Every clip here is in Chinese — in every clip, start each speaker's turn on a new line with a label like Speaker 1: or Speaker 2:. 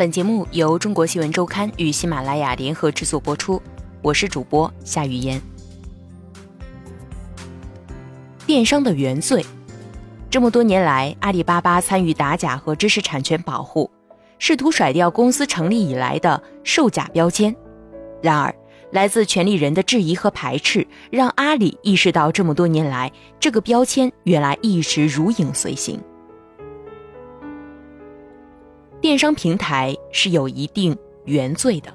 Speaker 1: 本节目由中国新闻周刊与喜马拉雅联合制作播出，我是主播夏雨嫣。电商的原罪，这么多年来，阿里巴巴参与打假和知识产权保护，试图甩掉公司成立以来的售假标签。然而，来自权利人的质疑和排斥，让阿里意识到，这么多年来，这个标签原来一直如影随形。电商平台是有一定原罪的。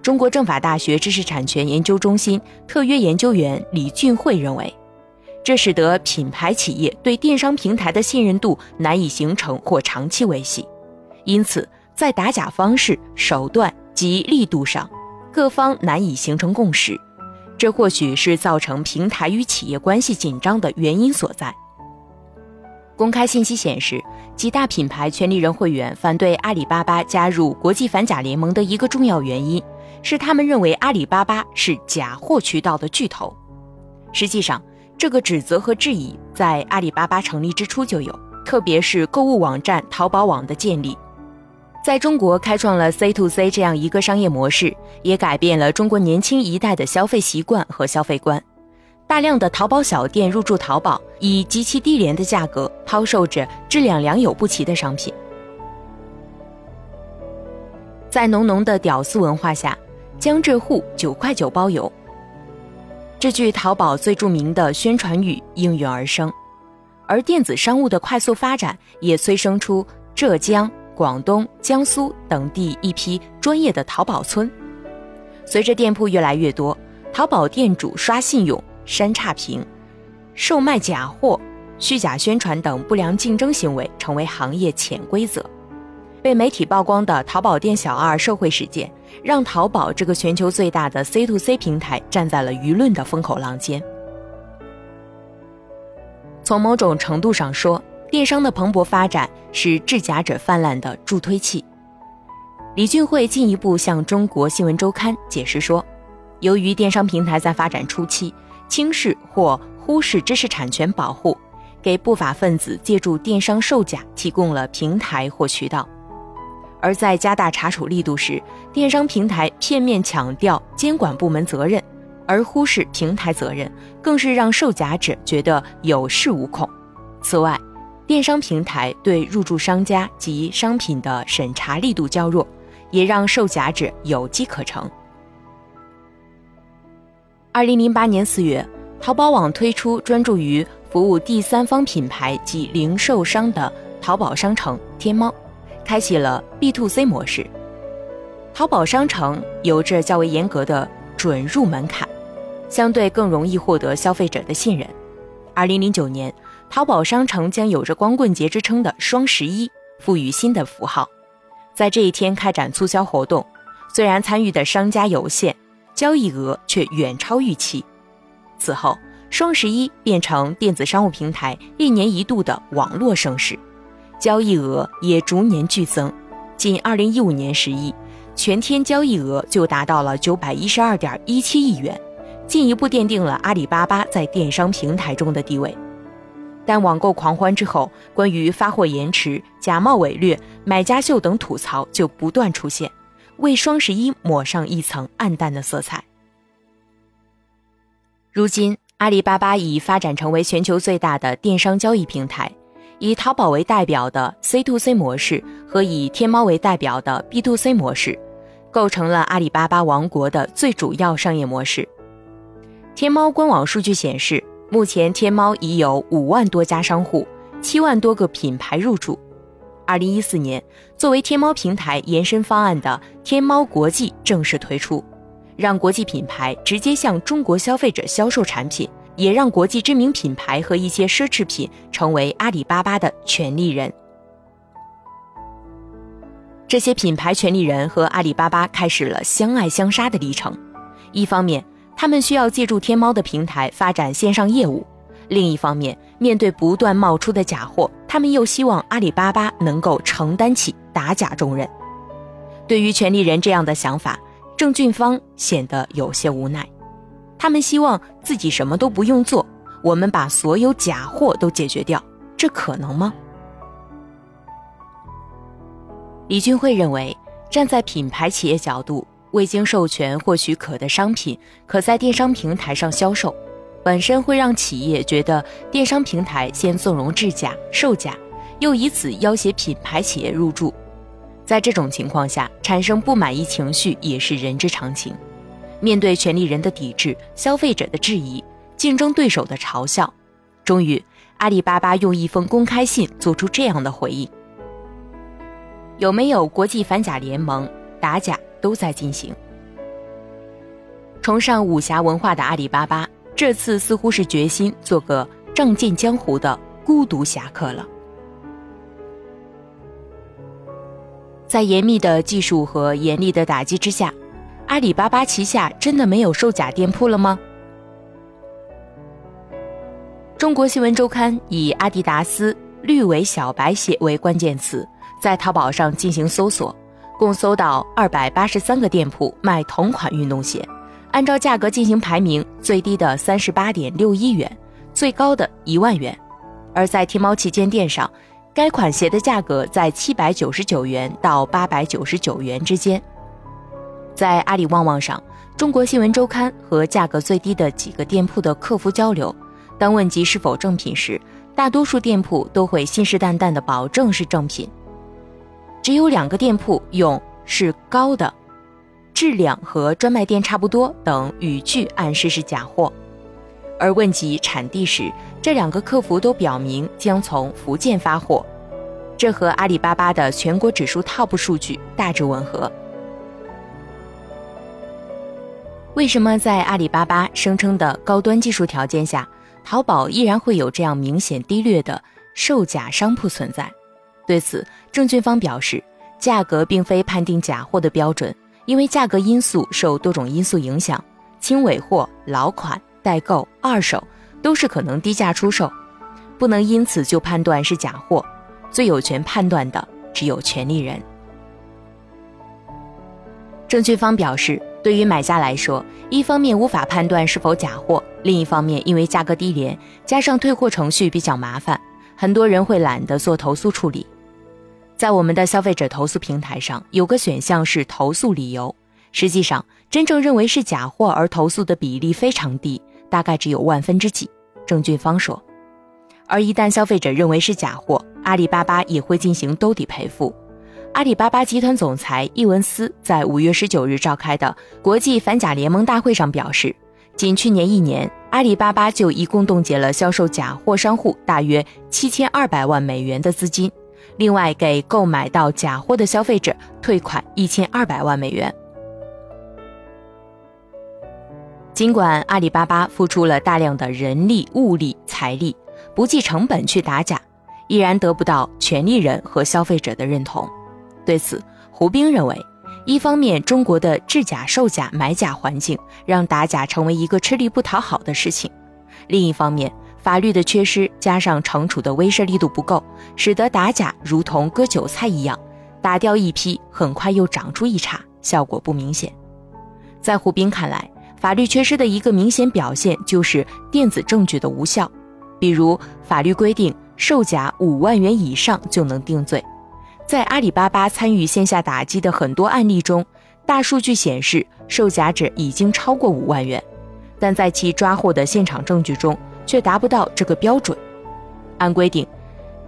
Speaker 1: 中国政法大学知识产权研究中心特约研究员李俊慧认为，这使得品牌企业对电商平台的信任度难以形成或长期维系，因此在打假方式、手段及力度上，各方难以形成共识，这或许是造成平台与企业关系紧张的原因所在。公开信息显示，几大品牌权利人会员反对阿里巴巴加入国际反假联盟的一个重要原因，是他们认为阿里巴巴是假货渠道的巨头。实际上，这个指责和质疑在阿里巴巴成立之初就有，特别是购物网站淘宝网的建立，在中国开创了 C to C 这样一个商业模式，也改变了中国年轻一代的消费习惯和消费观。大量的淘宝小店入驻淘宝，以极其低廉的价格抛售着质量良莠不齐的商品。在浓浓的屌丝文化下，江浙沪九块九包邮，这句淘宝最著名的宣传语应运而生。而电子商务的快速发展，也催生出浙江、广东、江苏等地一批专业的淘宝村。随着店铺越来越多，淘宝店主刷信用。删差评、售卖假货、虚假宣传等不良竞争行为成为行业潜规则。被媒体曝光的淘宝店小二受贿事件，让淘宝这个全球最大的 C to C 平台站在了舆论的风口浪尖。从某种程度上说，电商的蓬勃发展是制假者泛滥的助推器。李俊慧进一步向中国新闻周刊解释说，由于电商平台在发展初期，轻视或忽视知识产权保护，给不法分子借助电商售假提供了平台或渠道；而在加大查处力度时，电商平台片面强调监管部门责任，而忽视平台责任，更是让售假者觉得有恃无恐。此外，电商平台对入驻商家及商品的审查力度较弱，也让售假者有机可乘。二零零八年四月，淘宝网推出专注于服务第三方品牌及零售商的淘宝商城天猫，开启了 B to C 模式。淘宝商城有着较为严格的准入门槛，相对更容易获得消费者的信任。二零零九年，淘宝商城将有着光棍节之称的双十一赋予新的符号，在这一天开展促销活动，虽然参与的商家有限。交易额却远超预期。此后，双十一变成电子商务平台一年一度的网络盛事，交易额也逐年剧增。仅2015年十一，全天交易额就达到了912.17亿元，进一步奠定了阿里巴巴在电商平台中的地位。但网购狂欢之后，关于发货延迟、假冒伪劣、买家秀等吐槽就不断出现。为双十一抹上一层暗淡的色彩。如今，阿里巴巴已发展成为全球最大的电商交易平台，以淘宝为代表的 C to C 模式和以天猫为代表的 B to C 模式，构成了阿里巴巴王国的最主要商业模式。天猫官网数据显示，目前天猫已有五万多家商户，七万多个品牌入驻。二零一四年，作为天猫平台延伸方案的天猫国际正式推出，让国际品牌直接向中国消费者销售产品，也让国际知名品牌和一些奢侈品成为阿里巴巴的权利人。这些品牌权利人和阿里巴巴开始了相爱相杀的历程。一方面，他们需要借助天猫的平台发展线上业务。另一方面，面对不断冒出的假货，他们又希望阿里巴巴能够承担起打假重任。对于权利人这样的想法，郑俊芳显得有些无奈。他们希望自己什么都不用做，我们把所有假货都解决掉，这可能吗？李俊慧认为，站在品牌企业角度，未经授权或许可的商品可在电商平台上销售，本身会让企业觉得电商平台先纵容制假售假，又以此要挟品牌企业入驻。在这种情况下，产生不满意情绪也是人之常情。面对权利人的抵制、消费者的质疑、竞争对手的嘲笑，终于，阿里巴巴用一封公开信做出这样的回应。有没有国际反假联盟？打假都在进行。崇尚武侠文化的阿里巴巴，这次似乎是决心做个仗剑江湖的孤独侠客了。在严密的技术和严厉的打击之下，阿里巴巴旗下真的没有售假店铺了吗？中国新闻周刊以阿迪达斯绿尾小白鞋为关键词。在淘宝上进行搜索，共搜到二百八十三个店铺卖同款运动鞋，按照价格进行排名，最低的三十八点六一元，最高的一万元。而在天猫旗舰店上，该款鞋的价格在七百九十九元到八百九十九元之间。在阿里旺旺上，中国新闻周刊和价格最低的几个店铺的客服交流，当问及是否正品时，大多数店铺都会信誓旦旦地保证是正品。只有两个店铺用是高的，质量和专卖店差不多等语句暗示是假货，而问及产地时，这两个客服都表明将从福建发货，这和阿里巴巴的全国指数 TOP 数据大致吻合。为什么在阿里巴巴声称的高端技术条件下，淘宝依然会有这样明显低劣的售假商铺存在？对此，郑俊芳表示，价格并非判定假货的标准，因为价格因素受多种因素影响，轻尾货、老款、代购、二手都是可能低价出售，不能因此就判断是假货。最有权判断的只有权利人。郑俊芳表示，对于买家来说，一方面无法判断是否假货，另一方面因为价格低廉，加上退货程序比较麻烦，很多人会懒得做投诉处理。在我们的消费者投诉平台上，有个选项是投诉理由。实际上，真正认为是假货而投诉的比例非常低，大概只有万分之几。郑俊芳说。而一旦消费者认为是假货，阿里巴巴也会进行兜底赔付。阿里巴巴集团总裁易文思在五月十九日召开的国际反假联盟大会上表示，仅去年一年，阿里巴巴就一共冻结了销售假货商户大约七千二百万美元的资金。另外，给购买到假货的消费者退款一千二百万美元。尽管阿里巴巴付出了大量的人力、物力、财力，不计成本去打假，依然得不到权利人和消费者的认同。对此，胡兵认为，一方面，中国的制假、售假、买假环境让打假成为一个吃力不讨好的事情；另一方面，法律的缺失加上惩处的威慑力度不够，使得打假如同割韭菜一样，打掉一批，很快又长出一茬，效果不明显。在胡斌看来，法律缺失的一个明显表现就是电子证据的无效。比如，法律规定售假五万元以上就能定罪，在阿里巴巴参与线下打击的很多案例中，大数据显示售假者已经超过五万元，但在其抓获的现场证据中。却达不到这个标准。按规定，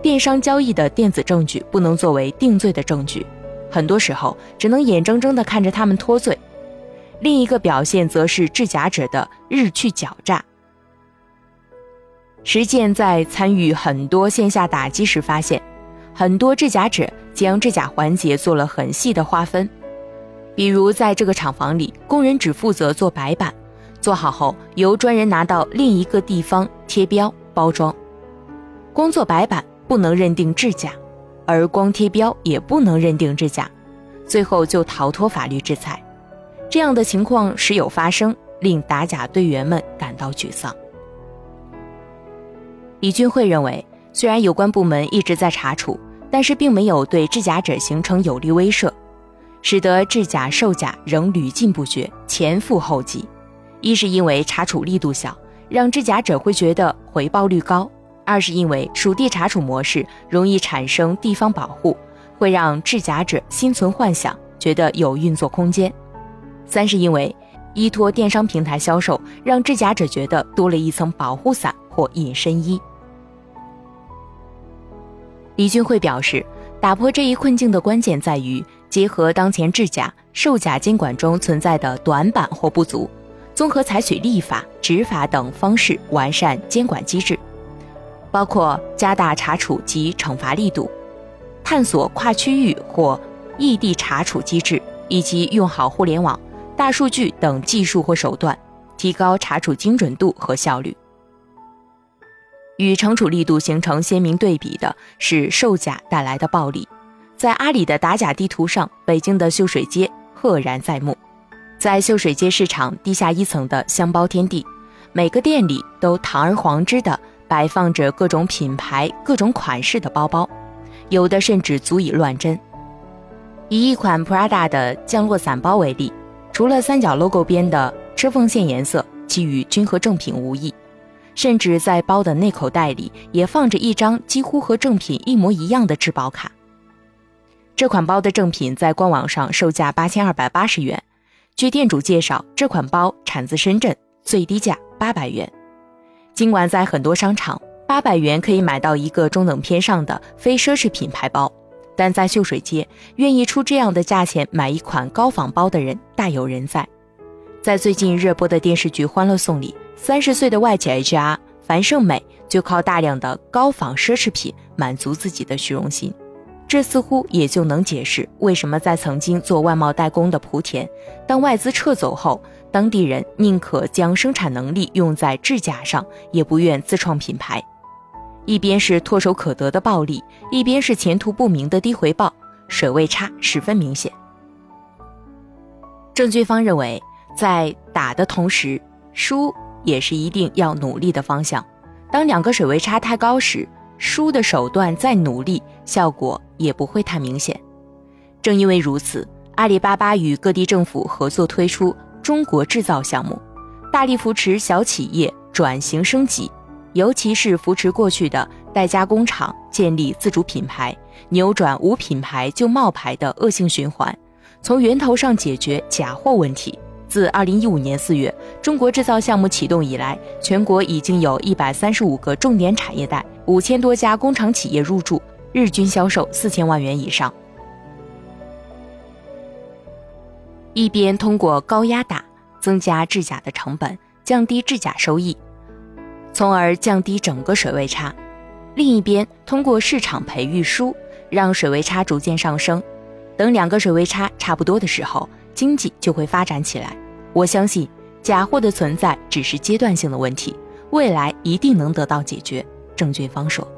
Speaker 1: 电商交易的电子证据不能作为定罪的证据，很多时候只能眼睁睁地看着他们脱罪。另一个表现则是制假者的日趋狡诈。实践在参与很多线下打击时发现，很多制假者将制假环节做了很细的划分，比如在这个厂房里，工人只负责做白板。做好后，由专人拿到另一个地方贴标包装。光做白板不能认定制假，而光贴标也不能认定制假，最后就逃脱法律制裁。这样的情况时有发生，令打假队员们感到沮丧。李俊慧认为，虽然有关部门一直在查处，但是并没有对制假者形成有力威慑，使得制假售假仍屡禁不绝，前赴后继。一是因为查处力度小，让制假者会觉得回报率高；二是因为属地查处模式容易产生地方保护，会让制假者心存幻想，觉得有运作空间；三是因为依托电商平台销售，让制假者觉得多了一层保护伞或隐身衣。李俊慧表示，打破这一困境的关键在于结合当前制假、售假监管中存在的短板或不足，综合采取立法、执法等方式完善监管机制，包括加大查处及惩罚力度，探索跨区域或异地查处机制，以及用好互联网、大数据等技术或手段，提高查处精准度和效率。与惩处力度形成鲜明对比的是售假带来的暴利。在阿里的打假地图上，北京的秀水街赫然在目。在秀水街市场地下一层的箱包天地，每个店里都堂而皇之的摆放着各种品牌、各种款式的包包，有的甚至足以乱真。以一款 Prada 的降落伞包为例，除了三角 logo 边的车缝线颜色，其余均和正品无异。甚至在包的内口袋里也放着一张几乎和正品一模一样的质保卡。这款包的正品在官网上售价八千二百八十元，据店主介绍，这款包产自深圳，最低价八百元。尽管在很多商场，八百元可以买到一个中等偏上的非奢侈品牌包，但在秀水街，愿意出这样的价钱买一款高仿包的人大有人在。在最近热播的电视剧《欢乐颂》里。三十岁的外企 HR 樊胜美就靠大量的高仿奢侈品满足自己的虚荣心，这似乎也就能解释为什么在曾经做外贸代工的莆田，当外资撤走后，当地人宁可将生产能力用在制假上，也不愿自创品牌。一边是唾手可得的暴利，一边是前途不明的低回报，水位差十分明显。郑军方认为，在打的同时输。也是一定要努力的方向。当两个水位差太高时，输的手段再努力，效果也不会太明显。正因为如此，阿里巴巴与各地政府合作推出中国制造项目，大力扶持小企业转型升级，尤其是扶持过去的代加工厂建立自主品牌，扭转无品牌就冒牌的恶性循环，从源头上解决假货问题。自二零一五年四月中国制造项目启动以来，全国已经有一百三十五个重点产业带，五千多家工厂企业入驻，日均销售四千万元以上。一边通过高压打增加制假的成本，降低制假收益，从而降低整个水位差；另一边通过市场培育输，让水位差逐渐上升。等两个水位差差不多的时候。经济就会发展起来。我相信假货的存在只是阶段性的问题，未来一定能得到解决。郑俊芳说。